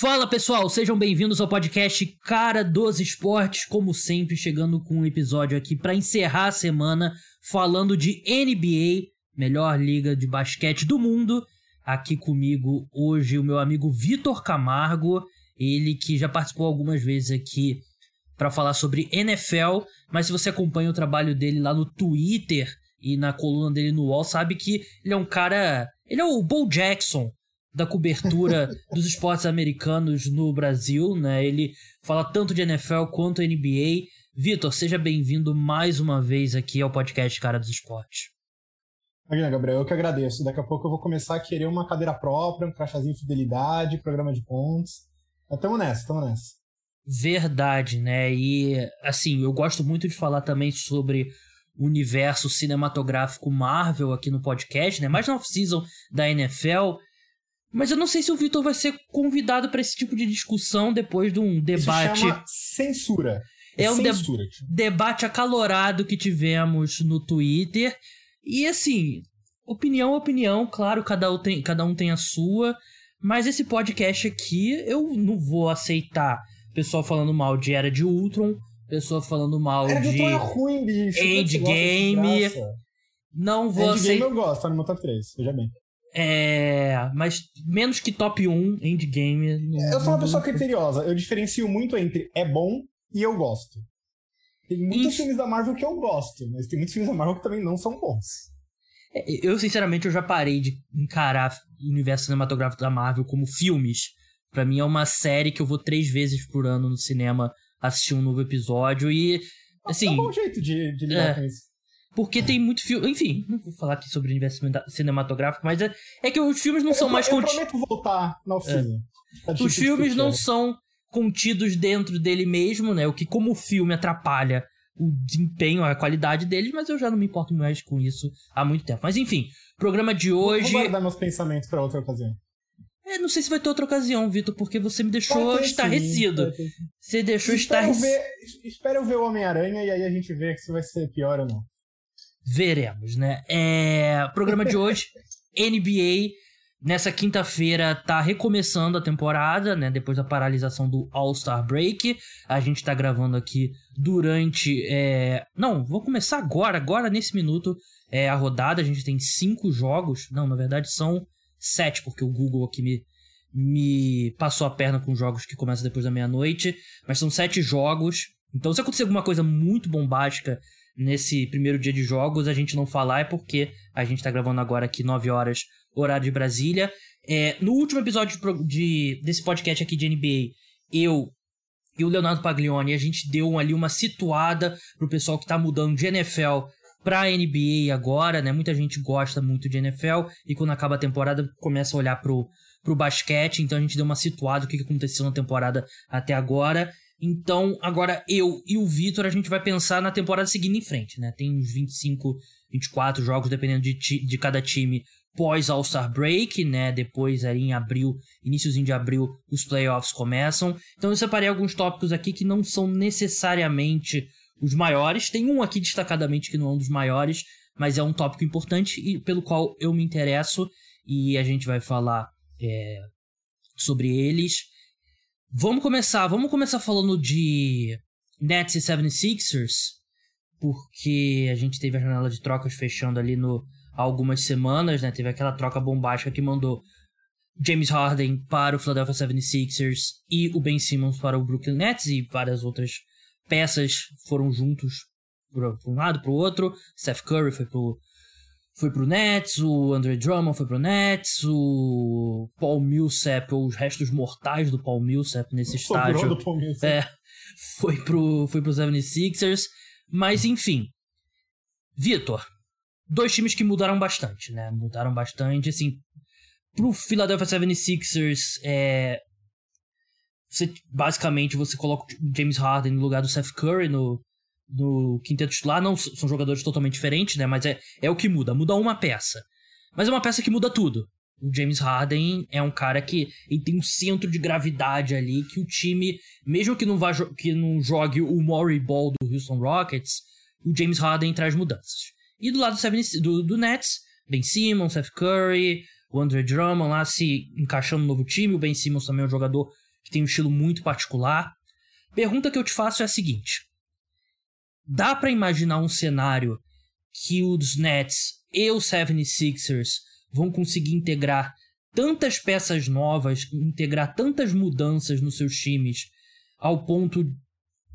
Fala pessoal, sejam bem-vindos ao podcast Cara dos Esportes, como sempre, chegando com um episódio aqui para encerrar a semana falando de NBA, melhor liga de basquete do mundo. Aqui comigo hoje o meu amigo Vitor Camargo, ele que já participou algumas vezes aqui para falar sobre NFL, mas se você acompanha o trabalho dele lá no Twitter e na coluna dele no UOL, sabe que ele é um cara, ele é o Bo Jackson da cobertura dos esportes americanos no Brasil, né? Ele fala tanto de NFL quanto NBA. Vitor, seja bem-vindo mais uma vez aqui ao podcast Cara dos Esportes. Imagina, Gabriel, eu que agradeço. Daqui a pouco eu vou começar a querer uma cadeira própria, um crachazinho de fidelidade, programa de pontos. Mas tamo nessa, tamo nessa. Verdade, né? E, assim, eu gosto muito de falar também sobre o universo cinematográfico Marvel aqui no podcast, né? Mais na off-season da NFL. Mas eu não sei se o Vitor vai ser convidado para esse tipo de discussão depois de um debate. Isso chama censura. É, é um censura, de debate acalorado que tivemos no Twitter. E assim, opinião, opinião, claro, cada um tem, cada um tem a sua. Mas esse podcast aqui, eu não vou aceitar pessoal falando mal de Era de Ultron, pessoa falando mal Era de. Era é ruim, bicho. Endgame. Não vou aceitar. Endgame eu gosto, tá no meu top 3, veja bem. É. Mas menos que top 1 Endgame. Não, eu sou uma pessoa criteriosa. Eu diferencio muito entre é bom e eu gosto. Tem muitos filmes da Marvel que eu gosto, mas tem muitos filmes da Marvel que também não são bons. É, eu, sinceramente, eu já parei de encarar o universo cinematográfico da Marvel como filmes. Para mim é uma série que eu vou três vezes por ano no cinema assistir um novo episódio e. Assim. É um bom jeito de, de lidar é, com isso. Porque tem muito filme. Enfim, não vou falar aqui sobre o universo cinematográfico, mas é, é que os filmes não eu, são mais contidos. Eu prometo voltar na oficina. É. Os filmes não são contidos dentro dele mesmo, né? O que, como o filme atrapalha o desempenho, a qualidade deles, mas eu já não me importo mais com isso há muito tempo. Mas enfim, programa de hoje. Vou guardar meus pensamentos para outra ocasião. É, não sei se vai ter outra ocasião, Vitor, porque você me deixou estarrecido. Sim, você deixou estarrecido. Espera eu ver o Homem-Aranha e aí a gente vê se vai ser pior ou não. Veremos, né? É, programa de hoje, NBA. Nessa quinta-feira tá recomeçando a temporada, né? Depois da paralisação do All-Star Break. A gente tá gravando aqui durante. É... Não, vou começar agora, agora nesse minuto. É a rodada. A gente tem cinco jogos. Não, na verdade são sete, porque o Google aqui me, me passou a perna com jogos que começam depois da meia-noite. Mas são sete jogos. Então, se acontecer alguma coisa muito bombástica nesse primeiro dia de jogos, a gente não falar é porque a gente tá gravando agora aqui 9 horas, horário de Brasília. É, no último episódio de, de, desse podcast aqui de NBA, eu e o Leonardo Paglioni, a gente deu ali uma situada pro pessoal que tá mudando de NFL pra NBA agora, né? Muita gente gosta muito de NFL e quando acaba a temporada começa a olhar pro, pro basquete, então a gente deu uma situada o que aconteceu na temporada até agora. Então, agora eu e o Vitor, a gente vai pensar na temporada seguinte em frente, né? Tem uns 25, 24 jogos, dependendo de, de cada time, pós All-Star Break, né? Depois, ali em abril, iníciozinho de abril, os playoffs começam. Então, eu separei alguns tópicos aqui que não são necessariamente os maiores. Tem um aqui destacadamente que não é um dos maiores, mas é um tópico importante e pelo qual eu me interesso e a gente vai falar é, sobre eles. Vamos começar, vamos começar falando de Nets e 76ers, porque a gente teve a janela de trocas fechando ali no algumas semanas, né? Teve aquela troca bombástica que mandou James Harden para o Philadelphia 76ers e o Ben Simmons para o Brooklyn Nets e várias outras peças foram juntos para um lado para o outro. Steph Curry foi pro foi pro Nets, o Andre Drummond foi pro Nets, o Paul Millsap, ou os restos mortais do Paul Millsap nesse Sobrou estágio. Do Paul Millsap. É, foi pro, foi pro 76ers. Mas enfim. Vitor, dois times que mudaram bastante, né? Mudaram bastante, assim. Pro Philadelphia 76ers, é, você, basicamente você coloca o James Harden no lugar do Seth Curry no, no quinteto titular. Não são jogadores totalmente diferentes, né? Mas é, é o que muda. Muda uma peça. Mas é uma peça que muda tudo. O James Harden é um cara que ele tem um centro de gravidade ali que o time, mesmo que não, vá, que não jogue o Maury Ball do Houston Rockets, o James Harden traz mudanças. E do lado do, do, do Nets, Ben Simmons, Seth Curry, o Andre Drummond lá se encaixando no novo time. O Ben Simmons também é um jogador que tem um estilo muito particular. Pergunta que eu te faço é a seguinte: dá para imaginar um cenário que os Nets e os 76ers vão conseguir integrar tantas peças novas, integrar tantas mudanças nos seus times ao ponto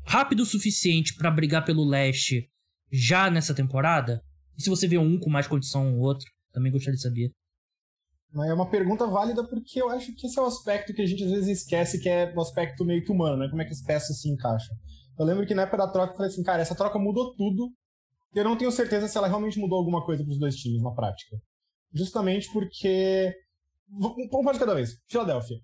rápido o suficiente para brigar pelo leste já nessa temporada? E se você vê um com mais condição ou outro, também gostaria de saber. É uma pergunta válida porque eu acho que esse é o aspecto que a gente às vezes esquece, que é o aspecto meio que humano, né? Como é que as peças se encaixam. Eu lembro que na época da troca eu falei assim, cara, essa troca mudou tudo. Eu não tenho certeza se ela realmente mudou alguma coisa para os dois times na prática. Justamente porque. Um pouco de cada vez. Filadélfia.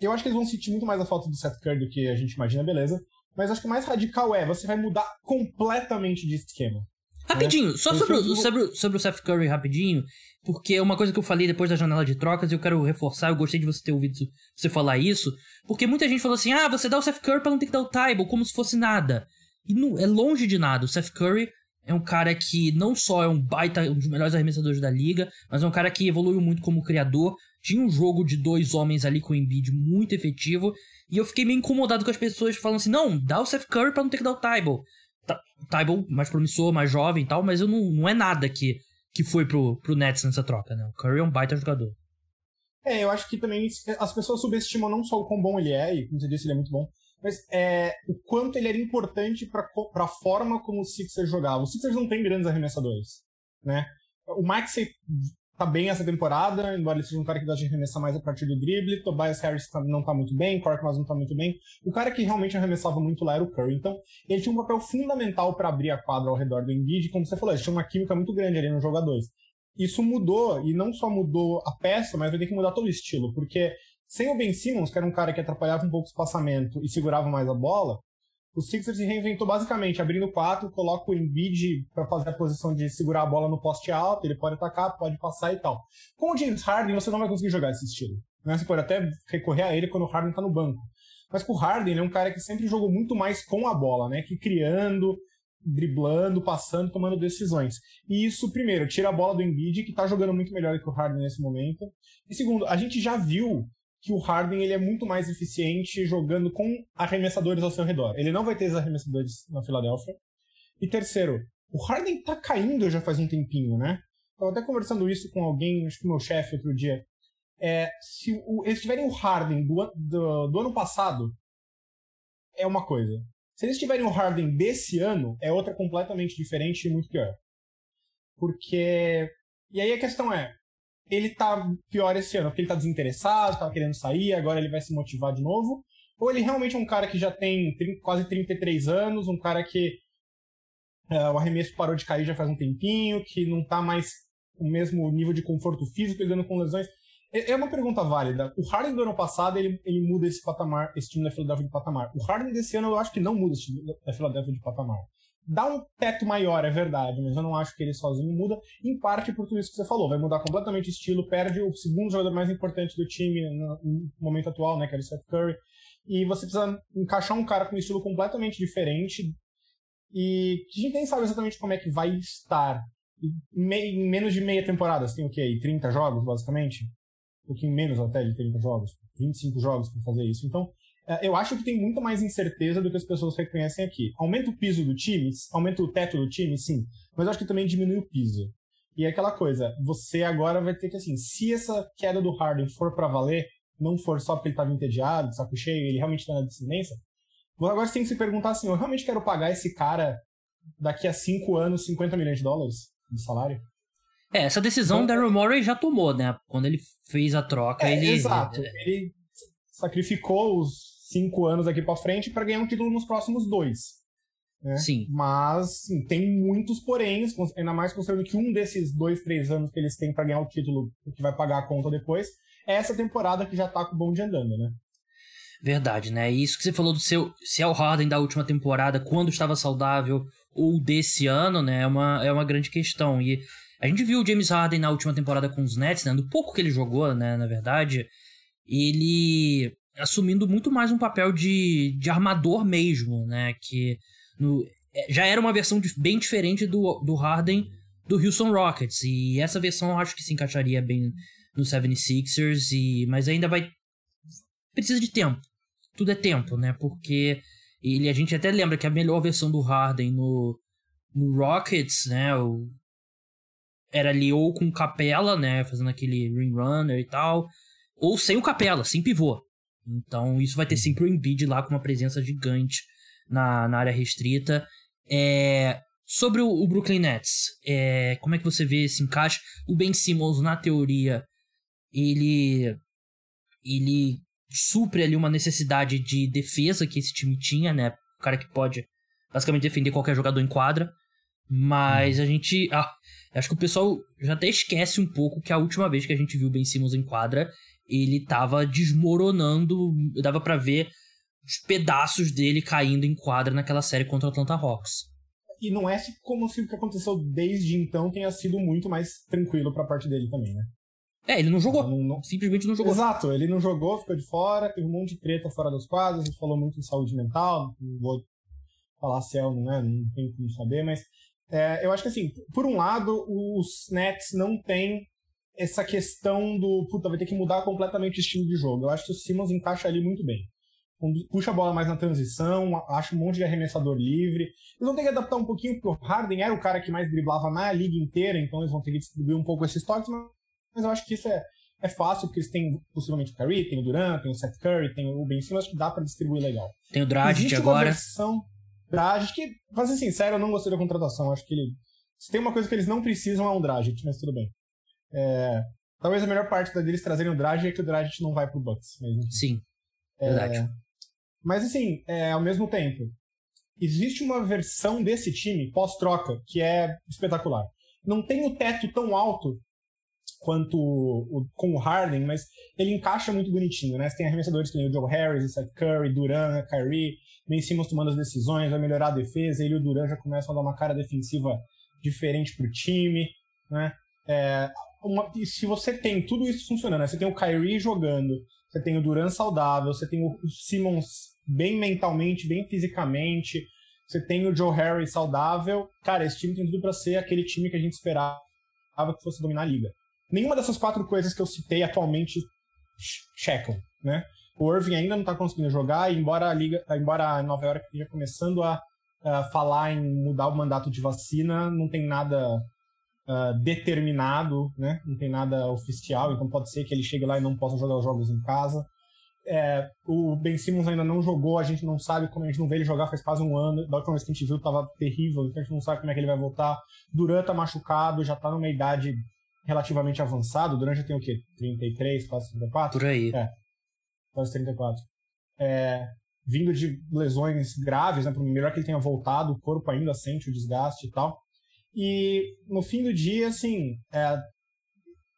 Eu acho que eles vão sentir muito mais a falta do Seth Curry do que a gente imagina, beleza. Mas acho que o mais radical é você vai mudar completamente de esquema. Rapidinho, né? só sobre, o, sobre, sobre o Seth Curry, rapidinho, porque é uma coisa que eu falei depois da janela de trocas e eu quero reforçar, eu gostei de você ter ouvido você falar isso, porque muita gente falou assim, ah, você dá o Seth Curry pra não ter que dar o Tybalt, como se fosse nada. E não, é longe de nada, o Seth Curry é um cara que não só é um baita, um dos melhores arremessadores da liga, mas é um cara que evoluiu muito como criador, tinha um jogo de dois homens ali com o Embiid muito efetivo, e eu fiquei meio incomodado com as pessoas falando assim, não, dá o Seth Curry pra não ter que dar o Tybalt. Tybalt mais promissor, mais jovem e tal, mas eu não, não é nada que, que foi pro, pro Nets nessa troca, né? O Curry é um baita jogador. É, eu acho que também as pessoas subestimam não só o quão bom ele é, e como você disse, ele é muito bom, mas é, o quanto ele era importante para a forma como o Sixers jogava. O Sixers não tem grandes arremessadores, né? O Maxey tá bem essa temporada, embora ele seja um cara que gosta de arremessar mais a partir do drible. Tobias Harris tá, não tá muito bem, Korkmaz não tá muito bem. O cara que realmente arremessava muito lá era o Curry. Então, ele tinha um papel fundamental para abrir a quadra ao redor do Embiid. Como você falou, ele tinha uma química muito grande ali nos jogadores. Isso mudou, e não só mudou a peça, mas vai ter que mudar todo o estilo, porque sem o Ben Simmons, que era um cara que atrapalhava um pouco o espaçamento e segurava mais a bola, o Sixers reinventou basicamente abrindo quatro, coloca o Embiid para fazer a posição de segurar a bola no poste alto, ele pode atacar, pode passar e tal. Com o James Harden, você não vai conseguir jogar esse estilo. Né? Você pode até recorrer a ele quando o Harden está no banco. Mas com o Harden, ele é um cara que sempre jogou muito mais com a bola, né? Que criando, driblando, passando, tomando decisões. E isso, primeiro, tira a bola do Embiid, que está jogando muito melhor que o Harden nesse momento. E segundo, a gente já viu que o Harden ele é muito mais eficiente jogando com arremessadores ao seu redor. Ele não vai ter esses arremessadores na Filadélfia. E terceiro, o Harden tá caindo já faz um tempinho, né? Tava até conversando isso com alguém, acho que meu chefe outro dia. É, se o, eles tiverem o Harden do, do, do ano passado, é uma coisa. Se eles tiverem o Harden desse ano, é outra completamente diferente e muito pior. Porque. E aí a questão é: ele tá pior esse ano, porque ele tá desinteressado, tava querendo sair, agora ele vai se motivar de novo? Ou ele realmente é um cara que já tem 30, quase 33 anos, um cara que é, o arremesso parou de cair já faz um tempinho, que não tá mais com o mesmo nível de conforto físico, lidando com lesões? É, é uma pergunta válida. O Harden do ano passado, ele, ele muda esse patamar, esse time da Philadelphia de patamar. O Harden desse ano, eu acho que não muda esse time da Philadelphia de patamar dá um teto maior, é verdade, mas eu não acho que ele sozinho muda, em parte por tudo isso que você falou, vai mudar completamente o estilo, perde o segundo jogador mais importante do time no momento atual, né, que era o Seth Curry, e você precisa encaixar um cara com um estilo completamente diferente, e a gente nem sabe exatamente como é que vai estar. Em menos de meia temporada, você tem o quê? 30 jogos, basicamente? Um pouquinho menos até de 30 jogos, 25 jogos para fazer isso. Então, eu acho que tem muito mais incerteza do que as pessoas reconhecem aqui. Aumenta o piso do time, aumenta o teto do time, sim, mas eu acho que também diminui o piso. E é aquela coisa, você agora vai ter que, assim, se essa queda do Harden for para valer, não for só porque ele estava entediado, saco cheio, ele realmente está na descendência, agora você tem que se perguntar assim, eu realmente quero pagar esse cara daqui a 5 anos 50 milhões de dólares de salário? É, essa decisão então, o Daryl Morey já tomou, né? Quando ele fez a troca, é, ele... Exato, ele sacrificou os cinco anos aqui para frente para ganhar um título nos próximos dois. Né? Sim. Mas sim, tem muitos poréns, ainda mais considerando que um desses dois, três anos que eles têm para ganhar o título, que vai pagar a conta depois, é essa temporada que já tá com o bonde andando, né? Verdade, né? E isso que você falou do seu se é o Harden da última temporada, quando estava saudável, ou desse ano, né? É uma, é uma grande questão. E a gente viu o James Harden na última temporada com os Nets, né? Do pouco que ele jogou, né? Na verdade, ele assumindo muito mais um papel de, de armador mesmo, né? Que no, é, já era uma versão de, bem diferente do, do Harden do Houston Rockets. E essa versão eu acho que se encaixaria bem no 76ers, e, mas ainda vai. precisa de tempo. Tudo é tempo, né? Porque ele, a gente até lembra que a melhor versão do Harden no, no Rockets, né? O, era ali ou com Capela, né? Fazendo aquele ring runner e tal. Ou sem o Capela, sem pivô. Então isso vai ter sempre o Embiid lá com uma presença gigante na, na área restrita. É, sobre o, o Brooklyn Nets, é, como é que você vê esse encaixe? O Ben Simmons, na teoria, ele ele supre ali uma necessidade de defesa que esse time tinha, né? O cara que pode basicamente defender qualquer jogador em quadra. Mas a gente. Ah, acho que o pessoal já até esquece um pouco que a última vez que a gente viu o Ben Simmons em quadra, ele tava desmoronando. Dava para ver os pedaços dele caindo em quadra naquela série contra o Atlanta Hawks. E não é como se o que aconteceu desde então tenha sido muito mais tranquilo pra parte dele também, né? É, ele não jogou. Não, não... Simplesmente não jogou. Exato, ele não jogou, ficou de fora, teve um monte de treta fora das quadras, a gente falou muito em saúde mental, não vou falar se é ou não é, não tem como saber, mas é, eu acho que assim, por um lado, os Nets não têm essa questão do, puta, vai ter que mudar completamente o estilo de jogo. Eu acho que o Simmons encaixa ali muito bem. Puxa a bola mais na transição, acha um monte de arremessador livre. Eles vão ter que adaptar um pouquinho, porque o Harden era o cara que mais driblava na liga inteira, então eles vão ter que distribuir um pouco esses toques, mas eu acho que isso é, é fácil, porque eles têm possivelmente o Curry, tem o Durant, tem o Seth Curry, tem o Ben Simmons, acho que dá para distribuir legal. Tem o Dragic agora. Versão Dragic, que, pra ser sincero, eu não gostei da contratação. Acho que ele. Se tem uma coisa que eles não precisam é um Dragic, mas tudo bem. É, talvez a melhor parte deles trazerem o Dragic é que o Dragic não vai pro Bucks. Mas, Sim, é, verdade. Mas assim, é, ao mesmo tempo, existe uma versão desse time pós-troca que é espetacular. Não tem o teto tão alto quanto o, com o Harden, mas ele encaixa muito bonitinho, né? Você tem arremessadores que nem o Joe Harris, o Seth Curry, Durant, Kyrie, Ben Simmons tomando as decisões, vai melhorar a defesa, ele e o Durant já começam a dar uma cara defensiva diferente pro time, né? É, uma, se você tem tudo isso funcionando, né? você tem o Kyrie jogando, você tem o Durant saudável, você tem o Simmons bem mentalmente, bem fisicamente, você tem o Joe Harris saudável, cara, esse time tem tudo para ser aquele time que a gente esperava que fosse dominar a liga nenhuma dessas quatro coisas que eu citei atualmente checam, né? O Irving ainda não está conseguindo jogar, embora a liga, embora a Nova York esteja começando a, a, falar em mudar o mandato de vacina, não tem nada uh, determinado, né? Não tem nada oficial, então pode ser que ele chegue lá e não possa jogar os jogos em casa. É, o Ben Simmons ainda não jogou, a gente não sabe como a gente não vê ele jogar faz quase um ano. Da última vez que a gente viu, estava terrível, então a gente não sabe como é que ele vai voltar. Durant tá machucado, já está numa idade relativamente avançado. O Durant já tem o quê? 33, quase 34? Por aí. É, quase 34. É, vindo de lesões graves, né? Melhor que ele tenha voltado, o corpo ainda sente o desgaste e tal. E no fim do dia, assim, é,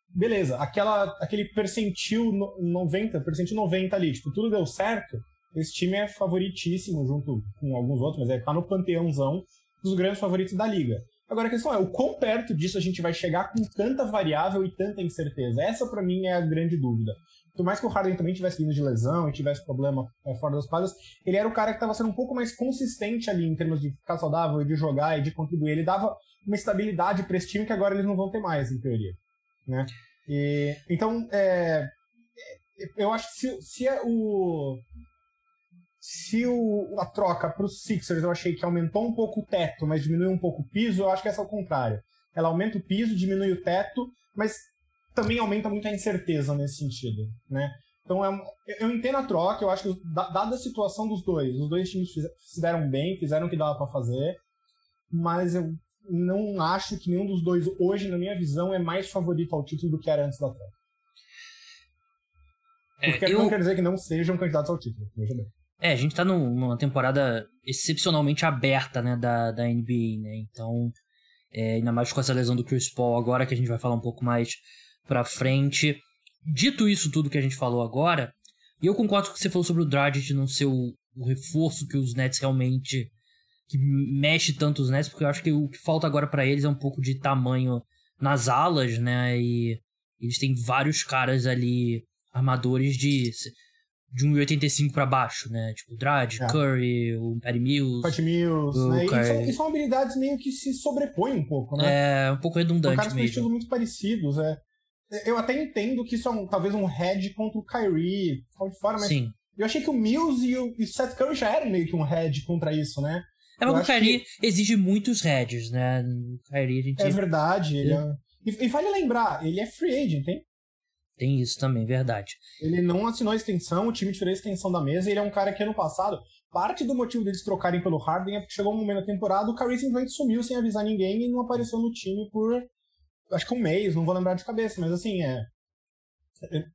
beleza, aquela, aquele percentil 90, percentil 90 ali, tipo, tudo deu certo. Esse time é favoritíssimo junto com alguns outros, mas é, tá no panteãozão dos grandes favoritos da liga. Agora a questão é, o quão perto disso a gente vai chegar com tanta variável e tanta incerteza? Essa para mim é a grande dúvida. Por mais que o Harden também tivesse vindo de lesão e tivesse problema é, fora das quadras, ele era o cara que estava sendo um pouco mais consistente ali em termos de ficar saudável e de jogar e de contribuir. Ele dava uma estabilidade para esse time que agora eles não vão ter mais, em teoria. Né? E, então, é, eu acho que se, se é o, se o, a troca para os Sixers eu achei que aumentou um pouco o teto, mas diminuiu um pouco o piso, eu acho que essa é o contrário. Ela aumenta o piso, diminui o teto, mas também aumenta muito a incerteza nesse sentido, né? Então é, eu entendo a troca, eu acho que dada a situação dos dois, os dois times se deram bem, fizeram o que dava para fazer, mas eu não acho que nenhum dos dois hoje, na minha visão, é mais favorito ao título do que era antes da troca. É, Porque eu... não quer dizer que não sejam candidatos ao título, veja bem. É, a gente tá numa temporada excepcionalmente aberta, né, da, da NBA, né? Então, é, ainda mais com essa lesão do Chris Paul agora, que a gente vai falar um pouco mais pra frente. Dito isso tudo que a gente falou agora, e eu concordo com o que você falou sobre o Dragic não ser o, o reforço que os Nets realmente que mexe tanto os Nets, porque eu acho que o que falta agora para eles é um pouco de tamanho nas alas, né? E eles têm vários caras ali armadores de de 1,85 para baixo, né? Tipo, o Dredd, é. Curry, o Patty Mills. Patty Mills, né? E são, e são, habilidades meio que se sobrepõem um pouco, né? É, um pouco redundante caras mesmo. estilo muito parecidos, é. Eu até entendo que isso é um, talvez um head contra o Kyrie, de fora, mas Sim. eu achei que o Mills e o e Seth Curry já eram meio que um head contra isso, né? É, mas o Kyrie que... exige muitos heads, né? O Kyrie a gente... É verdade, ele é... E, e vale lembrar, ele é free agent, hein? Tem isso também, verdade. Ele não assinou a extensão, o time tirou a extensão da mesa, e ele é um cara que ano passado, parte do motivo deles trocarem pelo Harden é porque chegou um momento da temporada, o Kyrie simplesmente sumiu sem avisar ninguém e não apareceu no time por, acho que um mês, não vou lembrar de cabeça, mas assim, é,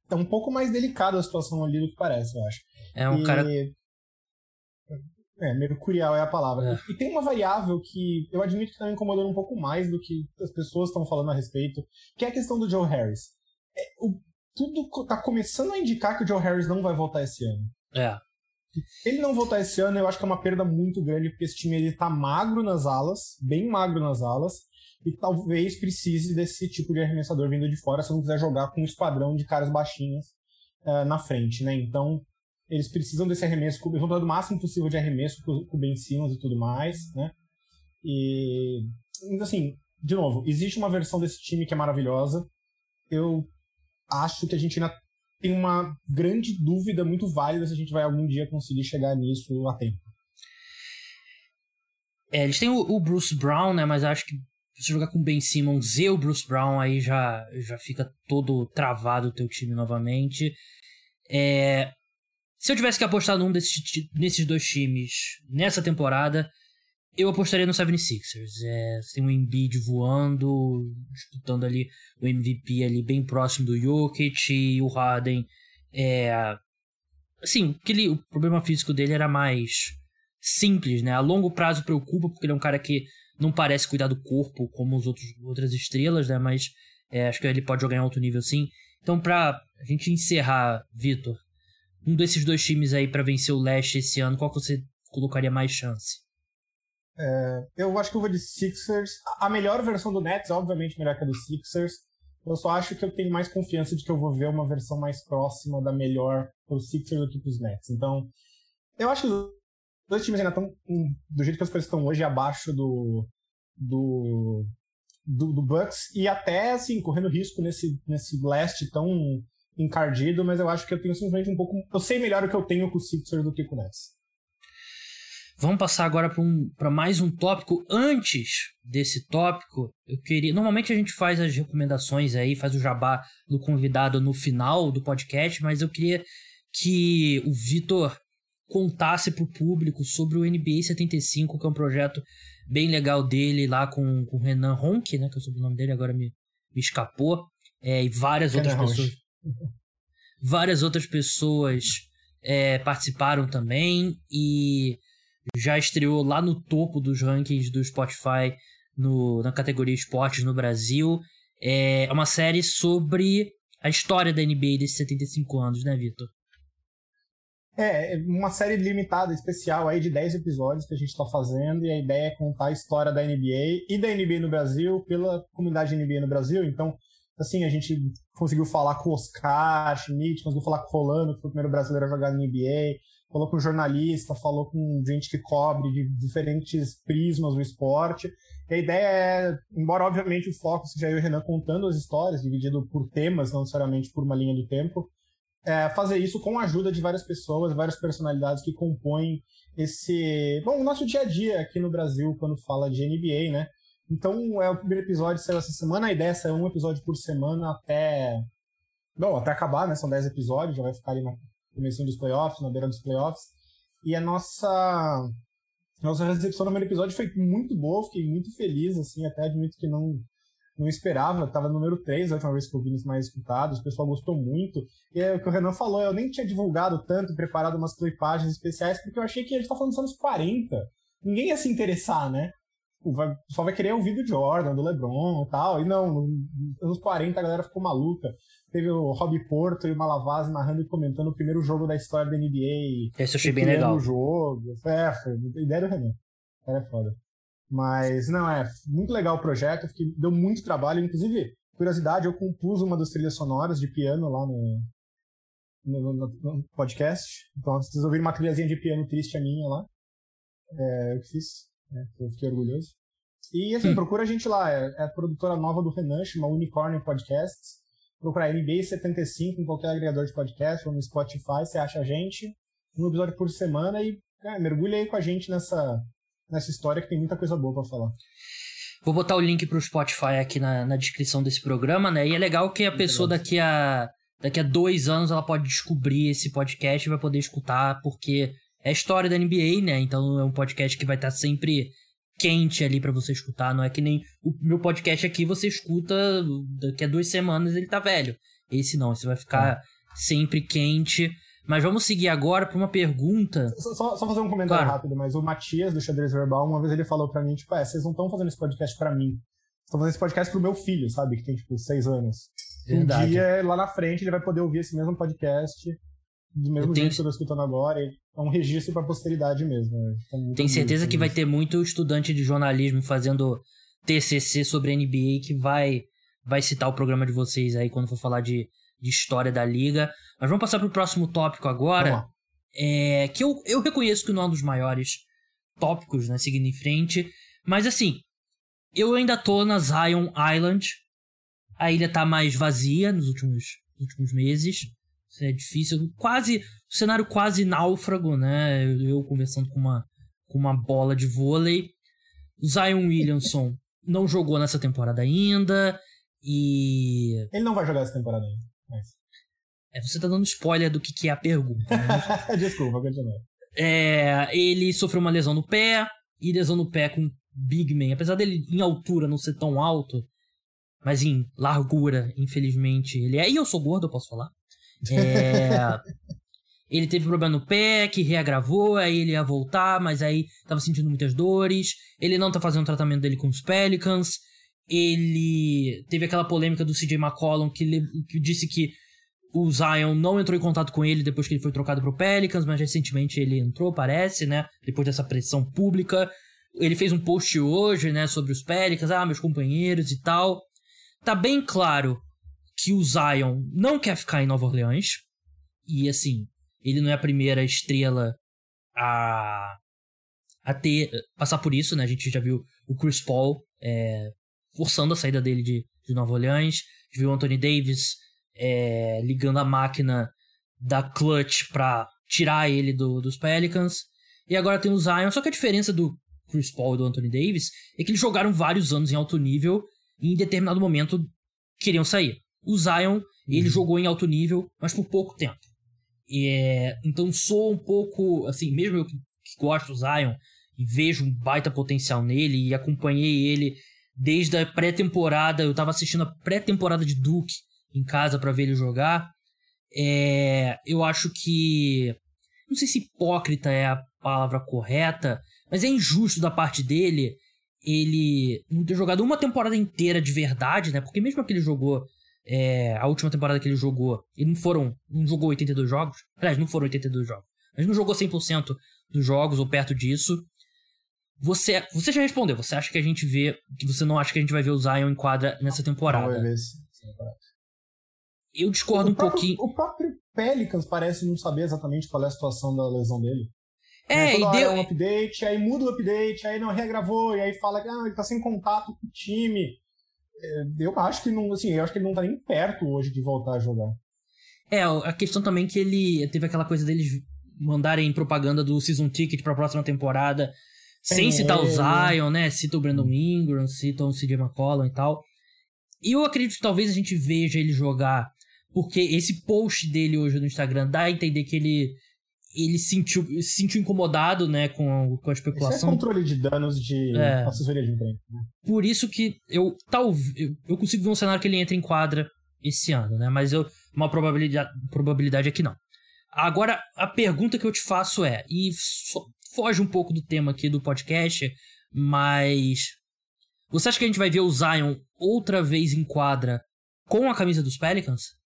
é um pouco mais delicada a situação ali do que parece, eu acho. É um e... cara... É, mercurial é a palavra. É. E tem uma variável que eu admito que está me incomodando um pouco mais do que as pessoas estão falando a respeito, que é a questão do Joe Harris. É, o, tudo tá começando a indicar que o Joe Harris não vai voltar esse ano. É. Ele não voltar esse ano, eu acho que é uma perda muito grande, porque esse time ele tá magro nas alas, bem magro nas alas, e talvez precise desse tipo de arremessador vindo de fora se não quiser jogar com um esquadrão de caras baixinhos uh, na frente, né? Então, eles precisam desse arremesso, eles vão dar o máximo possível de arremesso com o Ben Simmons e tudo mais, né? E, assim, de novo, existe uma versão desse time que é maravilhosa. Eu acho que a gente ainda tem uma grande dúvida muito válida se a gente vai algum dia conseguir chegar nisso a tempo. É, eles têm o, o Bruce Brown, né? Mas acho que se jogar com Ben Simmons e o Bruce Brown, aí já, já fica todo travado o teu time novamente. É, se eu tivesse que apostar num desses, nesses dois times nessa temporada, eu apostaria no 76ers. É, tem o Embiid voando, disputando ali o MVP ali bem próximo do Jokic e o Harden. É, assim, aquele, o problema físico dele era mais simples, né? A longo prazo preocupa, porque ele é um cara que não parece cuidar do corpo como os outros outras estrelas, né? Mas é, acho que ele pode jogar em alto nível sim. Então, pra a gente encerrar, Vitor, um desses dois times aí para vencer o leste esse ano, qual que você colocaria mais chance? É, eu acho que eu vou de Sixers. A melhor versão do Nets, obviamente, melhor que a do Sixers. Eu só acho que eu tenho mais confiança de que eu vou ver uma versão mais próxima da melhor pro Sixers do que pros Nets. Então, eu acho que os dois times ainda estão, do jeito que as coisas estão hoje, abaixo do, do, do, do Bucks. E até, assim, correndo risco nesse, nesse leste tão encardido, mas eu acho que eu tenho simplesmente um pouco. Eu sei melhor o que eu tenho com o Sixers do que com o Nets. Vamos passar agora para um, mais um tópico. Antes desse tópico, eu queria. Normalmente a gente faz as recomendações aí, faz o jabá do convidado no final do podcast, mas eu queria que o Vitor contasse para o público sobre o NBA 75, que é um projeto bem legal dele lá com, com o Renan Ronk, né? Que é o sobrenome dele agora me, me escapou. É, e várias outras pessoas. Várias outras pessoas é, participaram também. E já estreou lá no topo dos rankings do Spotify no, na categoria esportes no Brasil. É uma série sobre a história da NBA desses 75 anos, né, Vitor? É, uma série limitada, especial aí de 10 episódios que a gente está fazendo, e a ideia é contar a história da NBA e da NBA no Brasil pela comunidade NBA no Brasil. Então, assim, a gente conseguiu falar com o Oscar Schmidt, conseguiu falar com o Rolando, que foi o primeiro brasileiro a jogar na NBA, falou com jornalista, falou com gente que cobre de diferentes prismas do esporte. E a ideia é, embora obviamente o foco seja eu e o Renan contando as histórias, dividido por temas, não necessariamente por uma linha do tempo, é fazer isso com a ajuda de várias pessoas, várias personalidades que compõem esse. Bom, o nosso dia a dia aqui no Brasil quando fala de NBA, né? Então, é o primeiro episódio saiu essa semana. A ideia é um episódio por semana até. Bom, até acabar, né? São 10 episódios, já vai ficar ali na começo dos playoffs, na beira dos playoffs. E a nossa nossa recepção no primeiro episódio foi muito boa, fiquei muito feliz, assim, até admito que não não esperava, estava no número 3 a última vez que eu vi nos mais escutados, o pessoal gostou muito. E é o que o Renan falou, eu nem tinha divulgado tanto, preparado umas clipagens especiais, porque eu achei que a gente tá falando dos anos 40. Ninguém ia se interessar, né? Vai, só vai querer ouvir do Jordan, do LeBron e tal. E não, nos anos 40 a galera ficou maluca. Teve o Rob Porto e o Malavaz narrando e comentando o primeiro jogo da história da NBA. Esse eu achei bem legal. O jogo. É, foi ideia do Renan. Era é foda. Mas, não, é muito legal o projeto, que deu muito trabalho. Inclusive, curiosidade, eu compus uma das trilhas sonoras de piano lá no, no, no, no podcast. Então, vocês ouviram uma trilhazinha de piano triste a minha lá. É, eu que fiz. Né? Eu fiquei orgulhoso. E assim, hum. procura a gente lá. É, é, a produtora nova do Renan, chama Unicorn Podcasts. procurar NBA75 em qualquer agregador de podcast ou no Spotify, você acha a gente. Um episódio por semana e é, mergulha aí com a gente nessa, nessa história que tem muita coisa boa para falar. Vou botar o link pro Spotify aqui na, na descrição desse programa, né? E é legal que a pessoa daqui a, daqui a dois anos ela pode descobrir esse podcast e vai poder escutar, porque é a história da NBA, né? Então é um podcast que vai estar sempre quente ali para você escutar. Não é que nem o meu podcast aqui você escuta daqui a duas semanas ele tá velho. Esse não, esse vai ficar é. sempre quente. Mas vamos seguir agora para uma pergunta. Só, só, fazer um comentário claro. rápido, mas o Matias do Xadrez Verbal, uma vez ele falou para mim, tipo, é, vocês não estão fazendo esse podcast para mim. Estão fazendo esse podcast pro meu filho, sabe? Que tem, tipo, seis anos. Verdade. Um dia, lá na frente, ele vai poder ouvir esse mesmo podcast do mesmo eu jeito que eu tô escutando agora. É um registro pra posteridade mesmo. Né? Tenho certeza que vai ter muito estudante de jornalismo fazendo TCC sobre NBA que vai, vai citar o programa de vocês aí quando for falar de, de história da liga. Mas vamos passar pro próximo tópico agora. É, que eu, eu reconheço que não é um dos maiores tópicos, né? Seguindo em frente. Mas assim, eu ainda tô na Zion Island. A ilha tá mais vazia nos últimos, últimos meses. Isso é difícil. Quase. O cenário quase náufrago, né? Eu conversando com uma, com uma bola de vôlei. Zion Williamson não jogou nessa temporada ainda. E. Ele não vai jogar essa temporada ainda. Mas... É, você tá dando spoiler do que, que é a pergunta. Né? Desculpa, continua. É, ele sofreu uma lesão no pé. E lesão no pé com Big Man. Apesar dele em altura não ser tão alto. Mas em largura, infelizmente, ele é. E eu sou gordo, eu posso falar. É, ele teve problema no pé, que reagravou, aí ele ia voltar, mas aí tava sentindo muitas dores. Ele não tá fazendo o tratamento dele com os Pelicans. Ele teve aquela polêmica do CJ McCollum que, que disse que o Zion não entrou em contato com ele depois que ele foi trocado pro Pelicans, mas recentemente ele entrou, parece, né? Depois dessa pressão pública. Ele fez um post hoje, né, sobre os Pelicans, ah, meus companheiros e tal. Tá bem claro que o Zion não quer ficar em Nova Orleans. E assim, ele não é a primeira estrela a, a ter passar por isso, né? A gente já viu o Chris Paul é, forçando a saída dele de, de Nova Orleans. A gente viu o Anthony Davis é, ligando a máquina da Clutch pra tirar ele do, dos Pelicans. E agora tem o Zion. Só que a diferença do Chris Paul e do Anthony Davis é que eles jogaram vários anos em alto nível e em determinado momento queriam sair. O Zion, uhum. ele jogou em alto nível, mas por pouco tempo. É, então sou um pouco, assim, mesmo eu que, que gosto do Zion e vejo um baita potencial nele e acompanhei ele desde a pré-temporada, eu tava assistindo a pré-temporada de Duke em casa para ver ele jogar. É, eu acho que. Não sei se hipócrita é a palavra correta, mas é injusto da parte dele ele não ter jogado uma temporada inteira de verdade, né? Porque mesmo que ele jogou é, a última temporada que ele jogou, e não foram, não jogou 82 jogos, aliás, não foram 82 jogos, mas não jogou 100% dos jogos ou perto disso. Você, você já respondeu, você acha que a gente vê, que você não acha que a gente vai ver o Zion em quadra nessa temporada? Não, eu discordo o um próprio, pouquinho. O próprio Pelicans parece não saber exatamente qual é a situação da lesão dele. É, e deu um update, aí muda o update, aí não regravou, e aí fala que ah, ele tá sem contato com o time. É, eu acho que não, assim, eu acho que ele não tá nem perto hoje de voltar a jogar. É, a questão também é que ele teve aquela coisa deles mandarem propaganda do season ticket para a próxima temporada, sem é, citar o Zion, né? Cita o Brandon Ingram, cita o CJ McCollum e tal. E eu acredito que talvez a gente veja ele jogar, porque esse post dele hoje no Instagram dá a entender que ele ele sentiu, se sentiu incomodado, né, com, com a especulação. Isso é controle de danos de é. assessoria de imprensa. Né? Por isso que eu, tal, eu, eu consigo ver um cenário que ele entra em quadra esse ano, né, mas eu, uma probabilidade, probabilidade é que não. Agora, a pergunta que eu te faço é, e foge um pouco do tema aqui do podcast, mas você acha que a gente vai ver o Zion outra vez em quadra com a camisa dos Pelicans?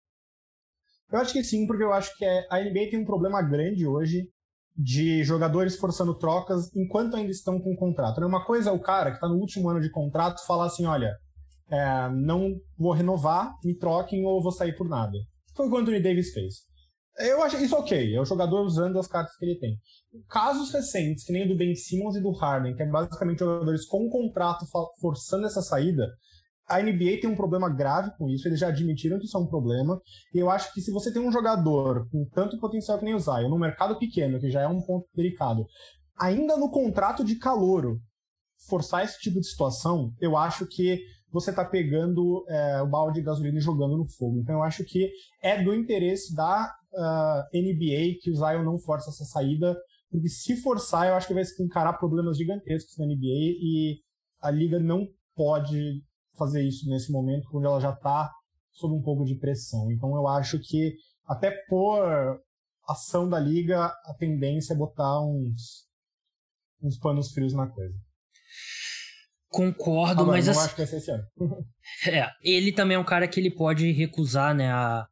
Eu acho que sim, porque eu acho que é, a NBA tem um problema grande hoje de jogadores forçando trocas enquanto ainda estão com contrato. Né? Uma coisa é o cara que está no último ano de contrato falar assim, olha, é, não vou renovar, me troquem ou vou sair por nada. Foi o que o Anthony Davis fez. Eu acho isso ok, é o jogador usando as cartas que ele tem. Casos recentes, que nem o do Ben Simmons e do Harden, que é basicamente jogadores com contrato forçando essa saída, a NBA tem um problema grave com isso, eles já admitiram que isso é um problema. E eu acho que se você tem um jogador com tanto potencial que nem o Zion, no mercado pequeno, que já é um ponto delicado, ainda no contrato de calouro, forçar esse tipo de situação, eu acho que você está pegando é, o balde de gasolina e jogando no fogo. Então eu acho que é do interesse da uh, ah, NBA que o Zion não force essa saída, porque se forçar, eu acho que vai encarar problemas gigantescos na NBA e a liga não pode fazer isso nesse momento, quando ela já está sob um pouco de pressão. Então eu acho que até por ação da liga, a tendência é botar uns, uns panos frios na coisa. Concordo, mas não assim, acho que vai ser esse ano. é, ele também é um cara que ele pode recusar, né, a,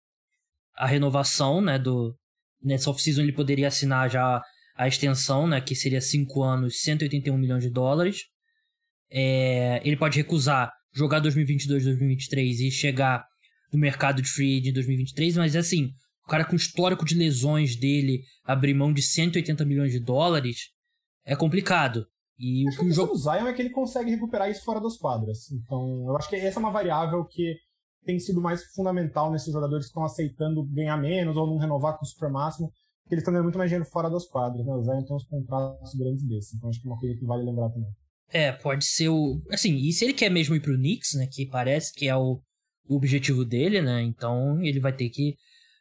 a renovação, né, do nessa off-season ele poderia assinar já a extensão, né, que seria 5 anos, 181 milhões de dólares. É, ele pode recusar jogar 2022, 2023 e chegar no mercado de free de 2023, mas assim, o cara com histórico de lesões dele abrir mão de 180 milhões de dólares é complicado. E acho o que o jogo. Zion é que ele consegue recuperar isso fora das quadras. Então, eu acho que essa é uma variável que tem sido mais fundamental nesses jogadores que estão aceitando ganhar menos ou não renovar com o super máximo, porque eles estão ganhando muito mais dinheiro fora das quadras. Né? O Zion tem uns contratos grandes desses. Então, acho que é uma coisa que vale lembrar também. É, pode ser o. Assim, e se ele quer mesmo ir pro Knicks, né? Que parece que é o, o objetivo dele, né? Então ele vai ter que.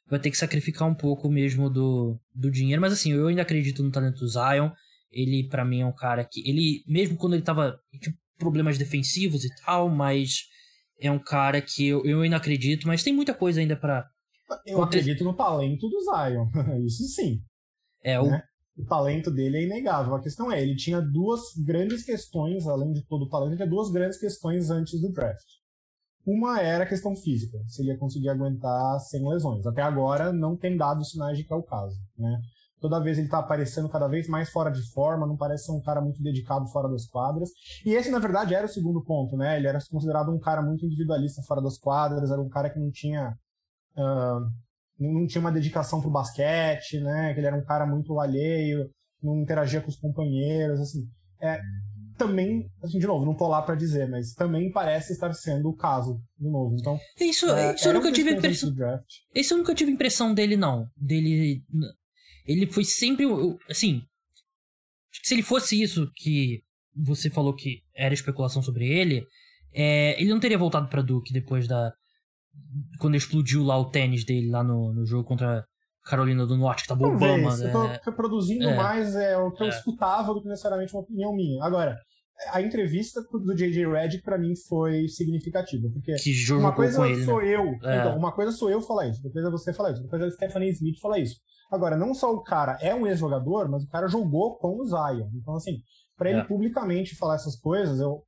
Vai ter que sacrificar um pouco mesmo do, do dinheiro. Mas assim, eu ainda acredito no talento do Zion. Ele, para mim, é um cara que. Ele, mesmo quando ele tava. Tipo, problemas defensivos e tal, mas é um cara que eu, eu ainda acredito, mas tem muita coisa ainda para Eu acredito no talento do Zion, isso sim. É, o... Né? O talento dele é inegável. A questão é, ele tinha duas grandes questões, além de todo o talento, ele tinha duas grandes questões antes do draft. Uma era a questão física, se ele ia conseguir aguentar sem lesões. Até agora não tem dado sinais de que é o caso, né? Toda vez ele está aparecendo cada vez mais fora de forma, não parece ser um cara muito dedicado fora das quadras. E esse, na verdade, era o segundo ponto, né? Ele era considerado um cara muito individualista fora das quadras, era um cara que não tinha. Uh, não tinha uma dedicação pro basquete, né? Que ele era um cara muito alheio, não interagia com os companheiros, assim. É, também, assim, de novo, não tô lá para dizer, mas também parece estar sendo o caso, de novo. Então, isso, é, isso eu nunca tive impressão. Isso eu nunca tive impressão dele não, dele ele foi sempre. Assim. Se ele fosse isso que você falou que era especulação sobre ele, é, ele não teria voltado para Duke depois da. Quando explodiu lá o tênis dele lá no, no jogo contra Carolina do Norte, que tava Talvez, Obama. Eu tô né? reproduzindo é, mais é, o que eu é. escutava do que necessariamente uma opinião minha. Agora, a entrevista do J.J. Redick para mim foi significativa, porque uma coisa ele, sou né? eu, é. então, uma coisa sou eu falar isso, depois é você falar isso, depois é a Stephanie Smith falar isso. Agora, não só o cara é um ex-jogador, mas o cara jogou com o Zion. Então, assim, para ele é. publicamente falar essas coisas, eu.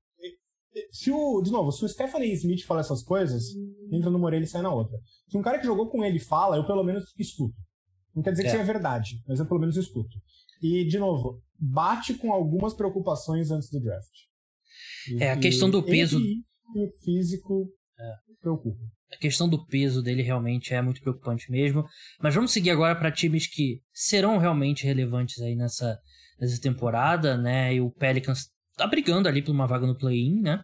Se o, de novo, se o Stephanie Smith falar essas coisas, entra numa orelha e sai na outra. Se um cara que jogou com ele fala, eu pelo menos escuto. Não quer dizer que é. seja verdade, mas eu pelo menos escuto. E, de novo, bate com algumas preocupações antes do draft. E é, a questão do peso. O físico é. preocupa. A questão do peso dele realmente é muito preocupante mesmo. Mas vamos seguir agora para times que serão realmente relevantes aí nessa, nessa temporada, né? E o Pelicans tá brigando ali por uma vaga no play-in, né?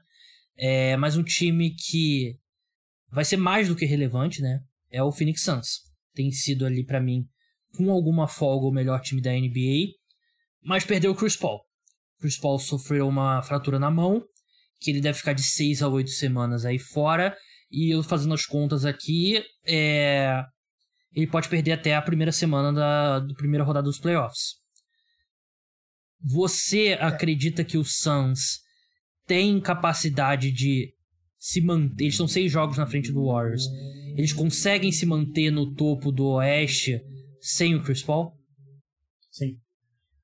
É, mas um time que vai ser mais do que relevante, né? É o Phoenix Suns. Tem sido ali para mim, com alguma folga, o melhor time da NBA, mas perdeu o Chris Paul. Chris Paul sofreu uma fratura na mão, que ele deve ficar de 6 a 8 semanas aí fora. E eu fazendo as contas aqui, é... ele pode perder até a primeira semana da, da primeira rodada dos playoffs. Você é. acredita que o Suns tem capacidade de se manter? Eles estão seis jogos na frente do Warriors. Eles conseguem se manter no topo do Oeste sem o Chris Paul? Sim.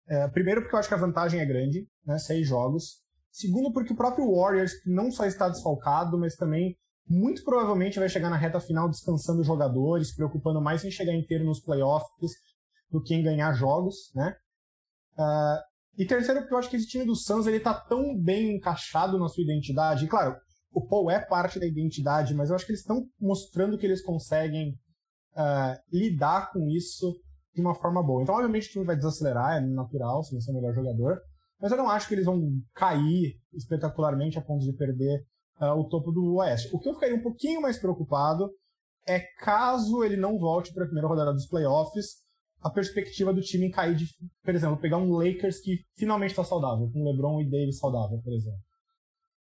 É, primeiro porque eu acho que a vantagem é grande, né? Seis jogos. Segundo porque o próprio Warriors não só está desfalcado, mas também muito provavelmente vai chegar na reta final descansando os jogadores, preocupando mais em chegar inteiro nos playoffs do que em ganhar jogos, né? Uh, e terceiro, porque eu acho que esse time do Suns ele tá tão bem encaixado na sua identidade. E, claro, o Paul é parte da identidade, mas eu acho que eles estão mostrando que eles conseguem uh, lidar com isso de uma forma boa. Então, obviamente, o time vai desacelerar, é natural, se você é o melhor jogador. Mas eu não acho que eles vão cair espetacularmente a ponto de perder uh, o topo do Oeste. O que eu ficaria um pouquinho mais preocupado é caso ele não volte para a primeira rodada dos playoffs, a perspectiva do time cair de, por exemplo, pegar um Lakers que finalmente está saudável, com LeBron e Davis saudável, por exemplo.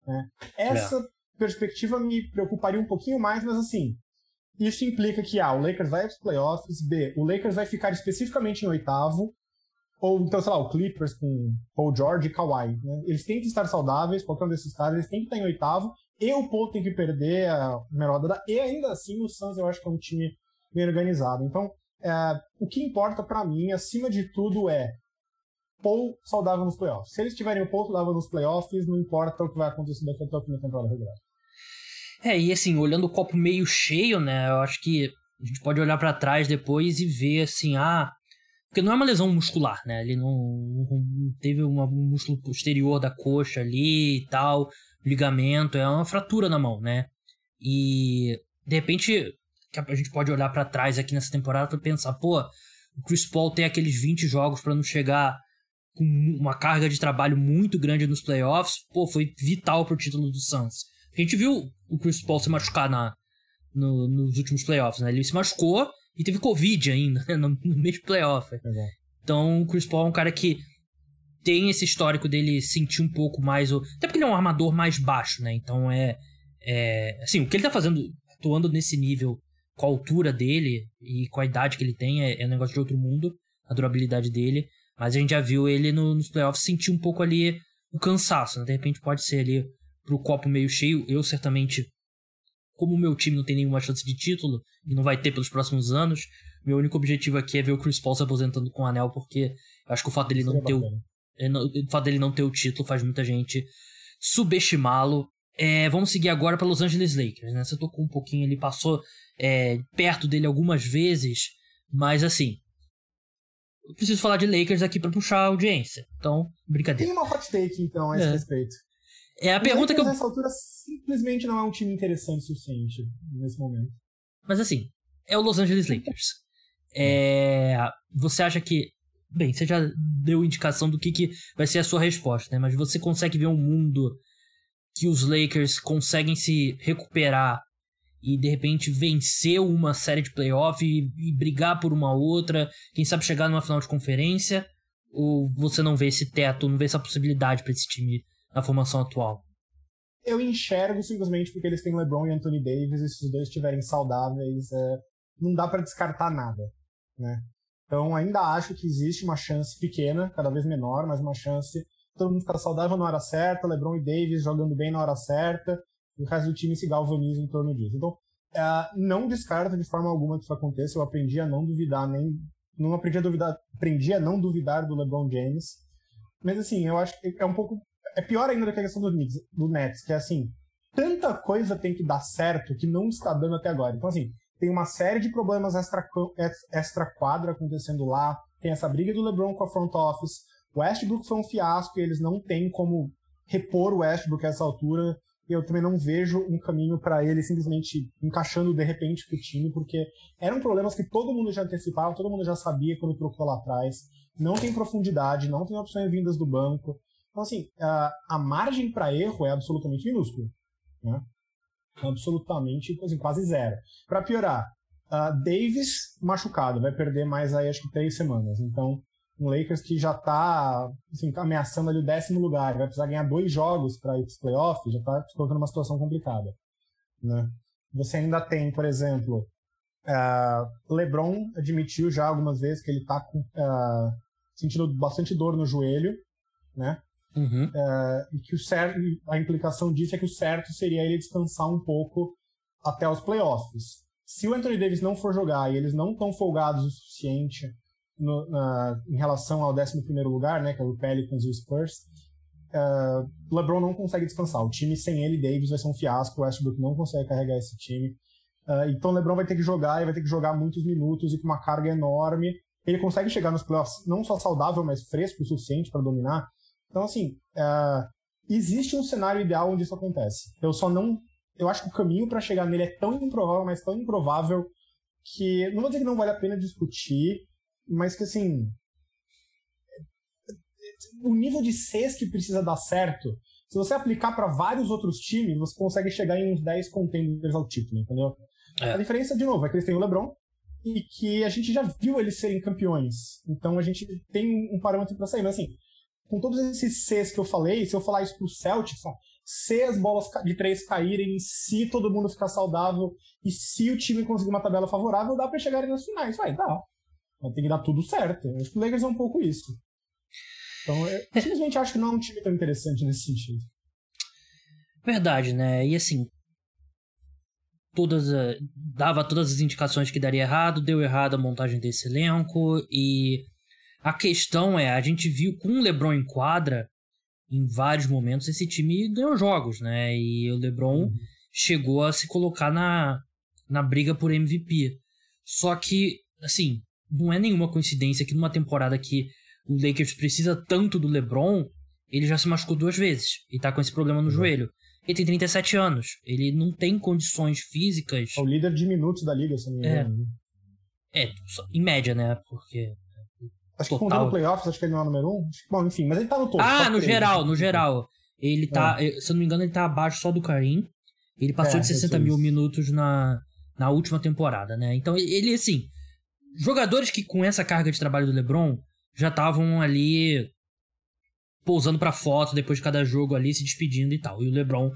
É. Essa é. perspectiva me preocuparia um pouquinho mais, mas assim, isso implica que A, o Lakers vai para os playoffs, B, o Lakers vai ficar especificamente em oitavo, ou então, sei lá, o Clippers com Paul George e Kawhi. Né? Eles têm que estar saudáveis, qualquer um desses caras, eles têm que estar em oitavo, e o Paul tem que perder a primeira rodada, e ainda assim o Suns eu acho que é um time bem organizado. Então, é, o que importa para mim, acima de tudo, é Paul saudável nos playoffs. Se eles tiverem o Paul saudável nos playoffs, não importa o que vai acontecer daqui até o fim da temporada regular. É, e assim, olhando o copo meio cheio, né, eu acho que a gente pode olhar para trás depois e ver assim, ah, porque não é uma lesão muscular, né? Ele não, não teve uma, um músculo posterior da coxa ali e tal, ligamento, é uma fratura na mão, né? E de repente a gente pode olhar para trás aqui nessa temporada e pensar, pô, o Chris Paul tem aqueles 20 jogos para não chegar com uma carga de trabalho muito grande nos playoffs, pô, foi vital pro título do Suns. A gente viu o Chris Paul se machucar na, no, nos últimos playoffs, né? Ele se machucou e teve Covid ainda, né? no, no meio do playoff. É. Então, o Chris Paul é um cara que tem esse histórico dele sentir um pouco mais. O... Até porque ele é um armador mais baixo, né? Então é. é assim, o que ele tá fazendo, atuando nesse nível, com a altura dele e com a idade que ele tem, é, é um negócio de outro mundo, a durabilidade dele. Mas a gente já viu ele no, nos playoffs sentir um pouco ali o cansaço, né? De repente pode ser ali pro copo meio cheio. Eu certamente como o meu time não tem nenhuma chance de título e não vai ter pelos próximos anos, meu único objetivo aqui é ver o Chris Paul se aposentando com o anel, porque eu acho que o fato dele não ter o, é, o fato dele não ter o título faz muita gente subestimá-lo. É, vamos seguir agora para Los Angeles Lakers, né? Você tocou um pouquinho, ele passou é, perto dele algumas vezes, mas assim, eu preciso falar de Lakers aqui para puxar a audiência. Então, brincadeira. Tem uma hot take então a esse é. respeito. É a pergunta que eu. Nessa altura simplesmente não é um time interessante o suficiente nesse momento. Mas assim, é o Los Angeles Lakers. É... Você acha que. Bem, você já deu indicação do que, que vai ser a sua resposta, né? Mas você consegue ver um mundo que os Lakers conseguem se recuperar e de repente vencer uma série de playoff e, e brigar por uma outra, quem sabe chegar numa final de conferência? Ou você não vê esse teto, não vê essa possibilidade para esse time na formação atual? Eu enxergo simplesmente porque eles têm LeBron e Anthony Davis, e se os dois estiverem saudáveis, é, não dá para descartar nada, né? Então ainda acho que existe uma chance pequena, cada vez menor, mas uma chance todo mundo ficar saudável na hora certa, LeBron e Davis jogando bem na hora certa, e o resto do time se galvaniza em torno disso. Então, é, não descarto de forma alguma que isso aconteça. Eu aprendi a não duvidar nem não aprendi a duvidar, aprendi a não duvidar do LeBron James. Mas assim, eu acho que é um pouco é pior ainda do que a questão do, Knicks, do Nets, que é assim, tanta coisa tem que dar certo que não está dando até agora. Então, assim, tem uma série de problemas extra, extra quadra acontecendo lá, tem essa briga do LeBron com a front office, o Westbrook foi um fiasco e eles não têm como repor o Westbrook a essa altura. Eu também não vejo um caminho para ele simplesmente encaixando de repente pro time, porque eram problemas que todo mundo já antecipava, todo mundo já sabia quando trocou lá atrás. Não tem profundidade, não tem opções vindas do banco. Então, assim, a, a margem para erro é absolutamente minúscula. Né? Absolutamente, assim, quase zero. Para piorar, Davis machucado, vai perder mais aí acho que três semanas. Então, um Lakers que já está assim, ameaçando ali o décimo lugar, vai precisar ganhar dois jogos para ir para os playoffs, já está se colocando numa situação complicada. Né? Você ainda tem, por exemplo, uh, LeBron admitiu já algumas vezes que ele está uh, sentindo bastante dor no joelho, né? Uhum. É, e que o certo, a implicação disso é que o certo seria ele descansar um pouco até os playoffs. Se o Anthony Davis não for jogar e eles não estão folgados o suficiente no, na, em relação ao 11 lugar, né, que é o Pelicans e o Spurs, uh, LeBron não consegue descansar. O time sem ele, Davis, vai ser um fiasco. O Westbrook não consegue carregar esse time. Uh, então LeBron vai ter que jogar e vai ter que jogar muitos minutos e com uma carga enorme. Ele consegue chegar nos playoffs não só saudável, mas fresco o suficiente para dominar. Então, assim, uh, existe um cenário ideal onde isso acontece. Eu só não. Eu acho que o caminho para chegar nele é tão improvável, mas tão improvável, que. Não vou dizer que não vale a pena discutir, mas que, assim. O nível de Cs que precisa dar certo Se você aplicar para vários outros times, você consegue chegar em uns 10 contenders ao título, entendeu? É. A diferença, de novo, é que eles têm o LeBron e que a gente já viu eles serem campeões. Então a gente tem um parâmetro para sair. Mas assim, com todos esses Cs que eu falei, se eu falar isso pro Celtics, se as bolas de três caírem, se todo mundo ficar saudável e se o time conseguir uma tabela favorável, dá para chegarem nas finais. Vai, dá. Mas tem que dar tudo certo. Eu acho que o Lakers é um pouco isso. Então, eu simplesmente acho que não é um time tão interessante nesse sentido. Verdade, né? E assim, todas dava todas as indicações que daria errado, deu errado a montagem desse elenco e a questão é, a gente viu com o LeBron em quadra, em vários momentos esse time ganhou jogos, né? E o LeBron uhum. chegou a se colocar na, na briga por MVP. Só que, assim, não é nenhuma coincidência que numa temporada que o Lakers precisa tanto do LeBron, ele já se machucou duas vezes e tá com esse problema no uhum. joelho. Ele tem 37 anos, ele não tem condições físicas. É o líder de minutos da liga, se não me é. engano. É, é em média, né? Porque. Acho total... que contando playoffs, acho que ele não é o número um. Bom, enfim, mas ele tá no topo. Ah, no geral, no geral. Ele tá, é. se eu não me engano, ele tá abaixo só do Karim. Ele passou é, de 60 mil minutos na, na última temporada, né? Então, ele, assim, jogadores que com essa carga de trabalho do LeBron já estavam ali pousando para foto depois de cada jogo ali, se despedindo e tal. E o LeBron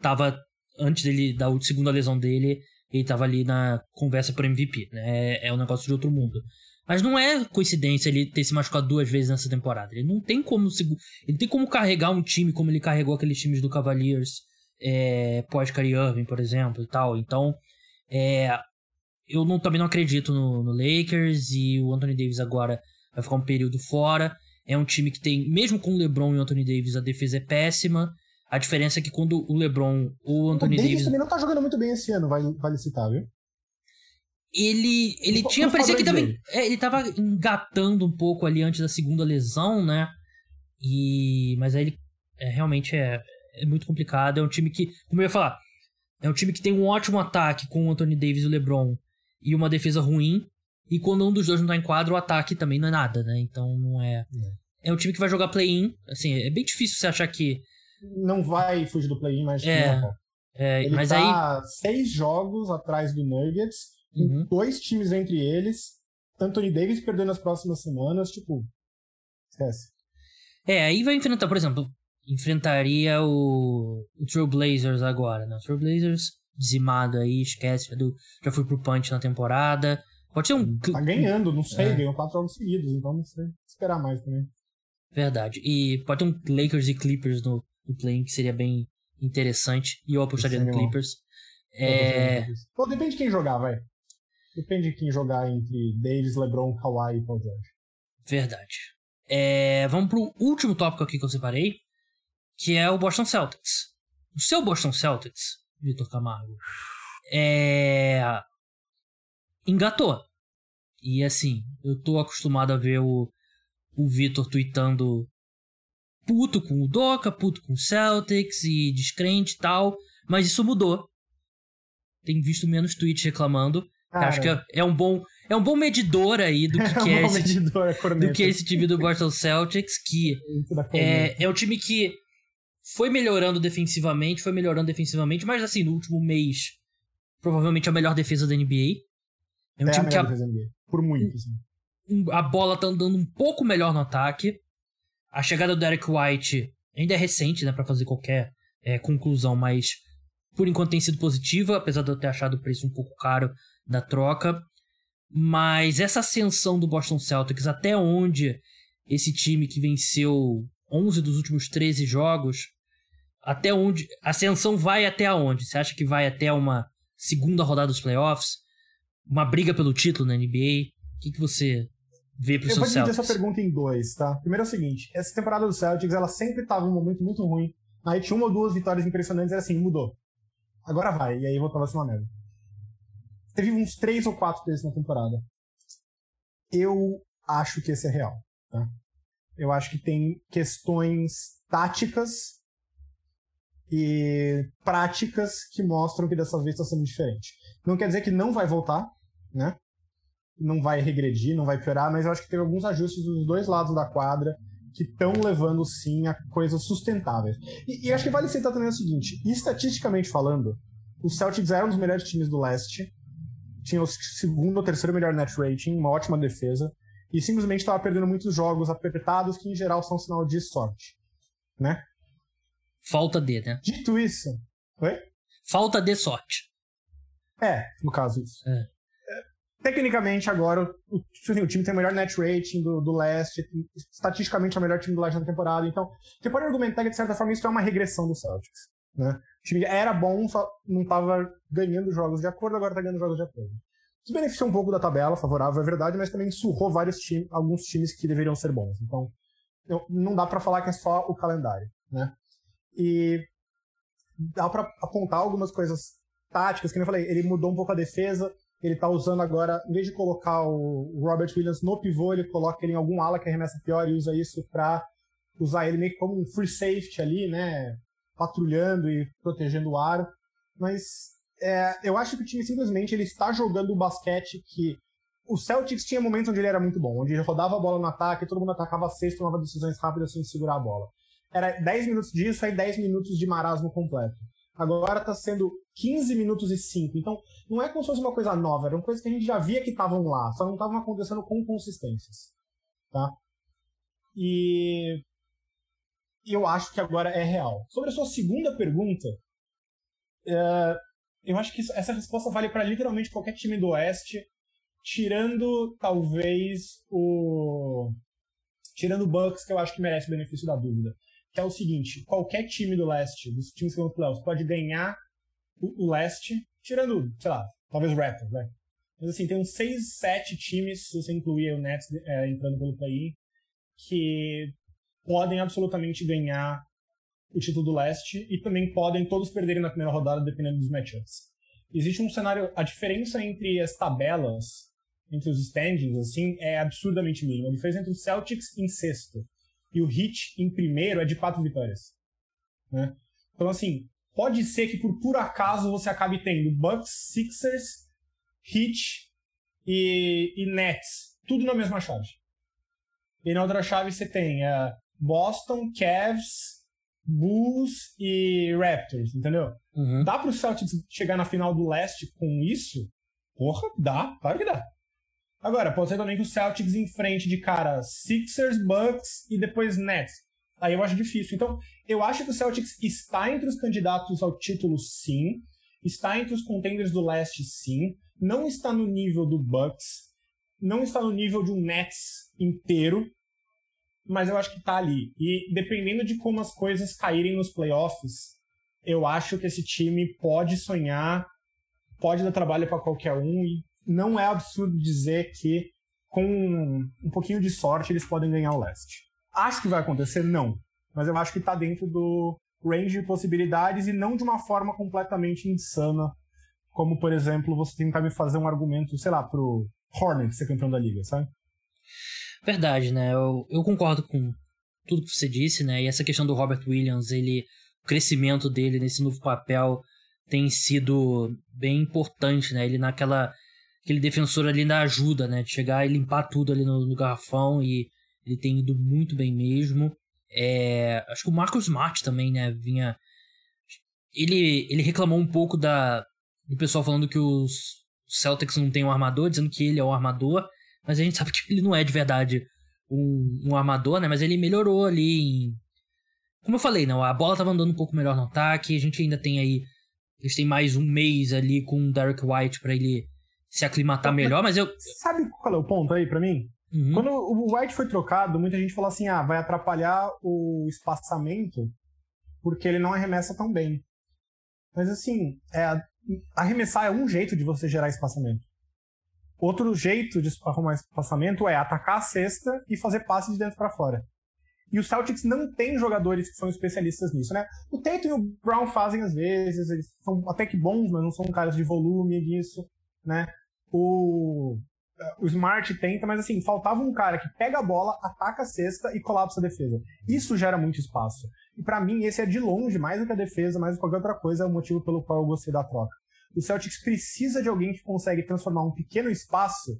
tava antes dele da segunda lesão dele, ele tava ali na conversa por MVP, né? É, é um negócio de outro mundo. Mas não é coincidência ele ter se machucado duas vezes nessa temporada. Ele não tem como ele tem como carregar um time como ele carregou aqueles times do Cavaliers é, pós Kyrie Irving, por exemplo, e tal. Então, é, eu não, também não acredito no, no, Lakers e o Anthony Davis agora vai ficar um período fora. É um time que tem, mesmo com o LeBron e o Anthony Davis, a defesa é péssima. A diferença é que quando o LeBron ou o Anthony o Davis, Davis também não tá jogando muito bem esse ano, vale, vale citar, viu? Ele, ele no, tinha, parecia que tava, é, ele tava engatando um pouco ali antes da segunda lesão, né? E, mas aí ele é, realmente é, é muito complicado. É um time que, como eu ia falar, é um time que tem um ótimo ataque com o Anthony Davis e o LeBron e uma defesa ruim. E quando um dos dois não tá em quadro, o ataque também não é nada, né? Então não é. É, é um time que vai jogar play-in. Assim, é bem difícil você achar que. Não vai fugir do play-in, mas. É, não, é Ele mas tá aí. seis jogos atrás do Nuggets, uhum. dois times entre eles. Anthony Davis perdendo nas próximas semanas, tipo. Esquece. É, aí vai enfrentar, por exemplo, enfrentaria o, o Trailblazers agora, né? O Trailblazers dizimado aí, esquece, já, do, já foi pro punch na temporada. Pode ser um. Tá ganhando, não sei, é. ganhou quatro jogos seguidos, então não sei. Esperar mais também. Verdade. E pode ter um Lakers e Clippers no, no play que seria bem interessante. E eu apostaria no Clippers. É... Pô, depende de quem jogar, vai. Depende de quem jogar entre Davis, LeBron, Kawhi e Paul George. Verdade. É... Vamos pro último tópico aqui que eu separei, que é o Boston Celtics. O seu Boston Celtics, Vitor Camargo, é... engatou. E assim, eu tô acostumado a ver o, o Vitor tweetando puto com o Doca, puto com o Celtics e descrente e tal, mas isso mudou. Tem visto menos tweets reclamando. Acho que é, é, um bom é um bom medidor aí do que, é, que é esse, medidor, do que é esse time do Boston Celtics, que é, é um time que foi melhorando defensivamente, foi melhorando defensivamente, mas assim, no último mês, provavelmente a melhor defesa da NBA. É um é time a que a, por muito, assim. a bola tá andando um pouco melhor no ataque. A chegada do Derek White ainda é recente, né, para fazer qualquer é, conclusão, mas por enquanto tem sido positiva, apesar de eu ter achado o preço um pouco caro da troca. Mas essa ascensão do Boston Celtics, até onde esse time que venceu 11 dos últimos 13 jogos, até onde. A ascensão vai até onde? Você acha que vai até uma segunda rodada dos playoffs? Uma briga pelo título na NBA? O que, que você vê Eu seu Celtics? Eu vou dividir essa pergunta em dois, tá? Primeiro é o seguinte, essa temporada do Celtics, ela sempre tava um momento muito ruim. Aí tinha uma ou duas vitórias impressionantes, era assim, mudou. Agora vai, e aí voltava a ser uma merda. Teve uns três ou quatro desses na temporada. Eu acho que esse é real, tá? Eu acho que tem questões táticas e práticas que mostram que dessa vez está sendo diferente. Não quer dizer que não vai voltar, né? Não vai regredir, não vai piorar, mas eu acho que teve alguns ajustes dos dois lados da quadra que estão levando sim a coisas sustentáveis. E, e, acho que vale citar também o seguinte: estatisticamente falando, os Celtics eram um dos melhores times do leste, tinha o segundo ou terceiro melhor net rating, uma ótima defesa, e simplesmente estava perdendo muitos jogos apertados que em geral são sinal de sorte, né? Falta de, né? Dito isso, oi? Falta de sorte. É, no caso isso. É. Tecnicamente, agora, o, o, time tem o melhor net rating do, do leste, estatisticamente é o melhor time do leste da temporada. Então, você pode argumentar que, de certa forma, isso é uma regressão do Celtics. Né? O time era bom, só não estava ganhando jogos de acordo, agora está ganhando jogos de acordo. Isso beneficiou um pouco da tabela, favorável, é verdade, mas também surrou vários times, alguns times que deveriam ser bons. Então, não dá para falar que é só o calendário. Né? E dá para apontar algumas coisas táticas, que eu falei, ele mudou um pouco a defesa, ele tá usando agora, em vez de colocar o Robert Williams no pivô, ele coloca ele em algum ala que arremessa pior e usa isso para usar ele meio que como um free safety ali, né? Patrulhando e protegendo o ar. Mas é, eu acho que o time simplesmente ele está jogando o basquete que o Celtics tinha momentos onde ele era muito bom, onde ele rodava a bola no ataque, todo mundo atacava a cesta, tomava decisões rápidas sem segurar a bola. Era 10 minutos disso, aí 10 minutos de marasmo completo. Agora está sendo 15 minutos e 5. Então, não é como se fosse uma coisa nova, era uma coisa que a gente já via que estavam lá, só não estavam acontecendo com consistências. Tá? E eu acho que agora é real. Sobre a sua segunda pergunta, é, eu acho que essa resposta vale para literalmente qualquer time do Oeste, tirando talvez o. Tirando o Bucks, que eu acho que merece o benefício da dúvida é o seguinte: qualquer time do leste, dos times que vão pro playoffs, pode ganhar o, o leste, tirando, sei lá, talvez o Raptors, né? Mas assim, tem uns 6, 7 times, se você incluir o Nets é, entrando pelo play que podem absolutamente ganhar o título do leste e também podem todos perderem na primeira rodada dependendo dos matchups. Existe um cenário, a diferença entre as tabelas, entre os standings, assim, é absurdamente mínima. A diferença entre os Celtics em sexto e o Heat em primeiro é de quatro vitórias. Né? Então, assim, pode ser que por, por acaso você acabe tendo Bucks, Sixers, Heat e, e Nets, tudo na mesma chave. E na outra chave você tem uh, Boston, Cavs, Bulls e Raptors, entendeu? Uhum. Dá pro Celtics chegar na final do leste com isso? Porra, dá, claro que dá. Agora, pode ser também que o Celtics enfrente de cara Sixers, Bucks e depois Nets. Aí eu acho difícil. Então, eu acho que o Celtics está entre os candidatos ao título, sim. Está entre os contenders do leste, sim. Não está no nível do Bucks. Não está no nível de um Nets inteiro. Mas eu acho que está ali. E dependendo de como as coisas caírem nos playoffs, eu acho que esse time pode sonhar, pode dar trabalho para qualquer um e não é absurdo dizer que com um pouquinho de sorte eles podem ganhar o leste. Acho que vai acontecer? Não. Mas eu acho que está dentro do range de possibilidades e não de uma forma completamente insana, como, por exemplo, você tentar me fazer um argumento, sei lá, pro Hornets ser campeão da liga, sabe? Verdade, né? Eu, eu concordo com tudo que você disse, né? E essa questão do Robert Williams, ele, o crescimento dele nesse novo papel tem sido bem importante, né? Ele naquela aquele defensor ali da ajuda, né? De chegar e limpar tudo ali no, no garrafão e ele tem ido muito bem mesmo. É, acho que o Marcos Smart também, né? Vinha. Ele, ele reclamou um pouco da, do pessoal falando que os Celtics não tem um armador, dizendo que ele é o armador, mas a gente sabe que ele não é de verdade um, um armador, né? Mas ele melhorou ali em. Como eu falei, não, a bola tava andando um pouco melhor no ataque, a gente ainda tem aí. Eles têm mais um mês ali com o Derek White para ele se aclimatar melhor, mas eu. Sabe qual é o ponto aí para mim? Uhum. Quando o White foi trocado, muita gente falou assim: ah, vai atrapalhar o espaçamento porque ele não arremessa tão bem. Mas assim, é, arremessar é um jeito de você gerar espaçamento. Outro jeito de arrumar espaçamento é atacar a cesta e fazer passe de dentro para fora. E o Celtics não tem jogadores que são especialistas nisso, né? O Tatum e o Brown fazem às vezes, eles são até que bons, mas não são caras de volume disso né? O, o Smart tenta, mas assim, faltava um cara que pega a bola, ataca a cesta e colapsa a defesa. Isso gera muito espaço. E para mim, esse é de longe, mais do que a defesa, mais do que qualquer outra coisa, é o motivo pelo qual eu gostei da troca. O Celtics precisa de alguém que consegue transformar um pequeno espaço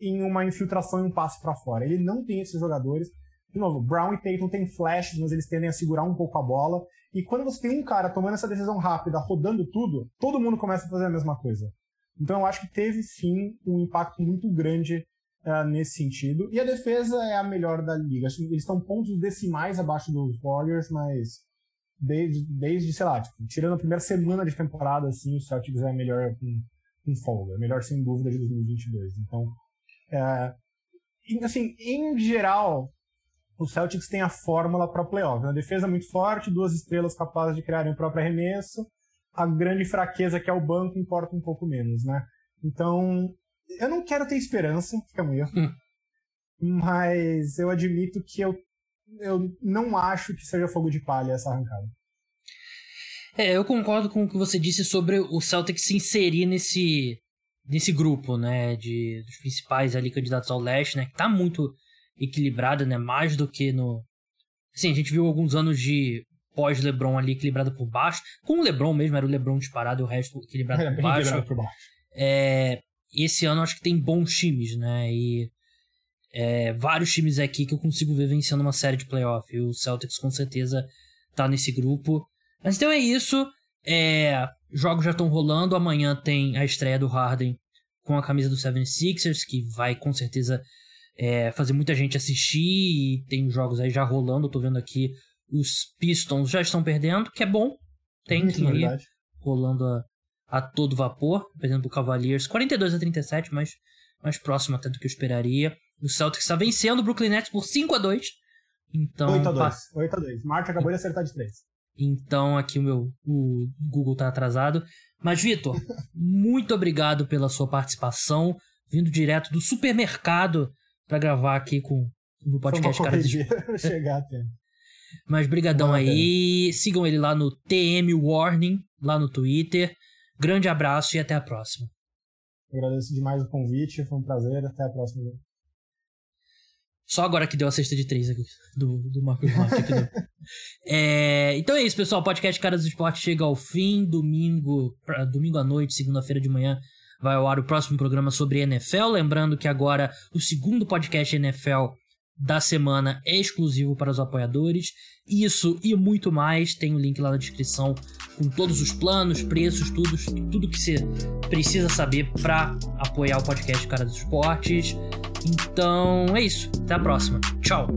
em uma infiltração e um passe para fora. Ele não tem esses jogadores. de novo, Brown e Tatum têm flashes, mas eles tendem a segurar um pouco a bola. E quando você tem um cara tomando essa decisão rápida, rodando tudo, todo mundo começa a fazer a mesma coisa. Então eu acho que teve sim um impacto muito grande uh, nesse sentido. E a defesa é a melhor da liga. Eles estão pontos decimais abaixo dos Warriors, mas desde, desde sei lá, tipo, tirando a primeira semana de temporada, assim, o Celtics é melhor com, com folga. É melhor sem dúvida de 2022. Então, é, assim, em geral, o Celtics tem a fórmula para playoff. Uma defesa muito forte, duas estrelas capazes de criarem o próprio arremesso. A grande fraqueza que é o banco importa um pouco menos, né? Então, eu não quero ter esperança, fica erro. Hum. Mas eu admito que eu, eu não acho que seja fogo de palha essa arrancada. É, eu concordo com o que você disse sobre o Celtics se inserir nesse, nesse grupo, né, de dos principais ali candidatos ao leste, né, que tá muito equilibrada, né? Mais do que no. Assim, a gente viu alguns anos de pós-LeBron ali equilibrado por baixo. Com o LeBron mesmo, era o LeBron disparado e o resto equilibrado, por, baixo. equilibrado por baixo. É, esse ano acho que tem bons times, né? E é, vários times aqui que eu consigo ver vencendo uma série de playoff. E o Celtics com certeza tá nesse grupo. Mas então é isso. É, jogos já estão rolando. Amanhã tem a estreia do Harden com a camisa do 76ers, que vai com certeza é, fazer muita gente assistir e tem jogos aí já rolando. Eu tô vendo aqui os Pistons já estão perdendo, que é bom. Tem que ir rolando a, a, todo vapor, perdendo o Cavaliers 42 a 37, mas mais próximo até do que eu esperaria. O Celtics está vencendo o Brooklyn Nets por 5 a 2 então, 8 a 2 8 a 2 Marte acabou de acertar de 3. Então aqui o meu o Google tá atrasado. Mas, Vitor, muito obrigado pela sua participação, vindo direto do supermercado para gravar aqui com no podcast Cara de chegar até. Mas brigadão aí. Sigam ele lá no TM Warning, lá no Twitter. Grande abraço e até a próxima. Agradeço demais o convite, foi um prazer. Até a próxima. Só agora que deu a cesta de três aqui, do, do Marcos Marques. é, então é isso, pessoal. O podcast Caras do Esporte chega ao fim. Domingo, domingo à noite, segunda-feira de manhã, vai ao ar o próximo programa sobre NFL. Lembrando que agora o segundo podcast NFL da semana é exclusivo para os apoiadores. Isso e muito mais tem o um link lá na descrição com todos os planos, preços, tudo, tudo que você precisa saber para apoiar o podcast Cara dos Esportes. Então é isso. Até a próxima. Tchau.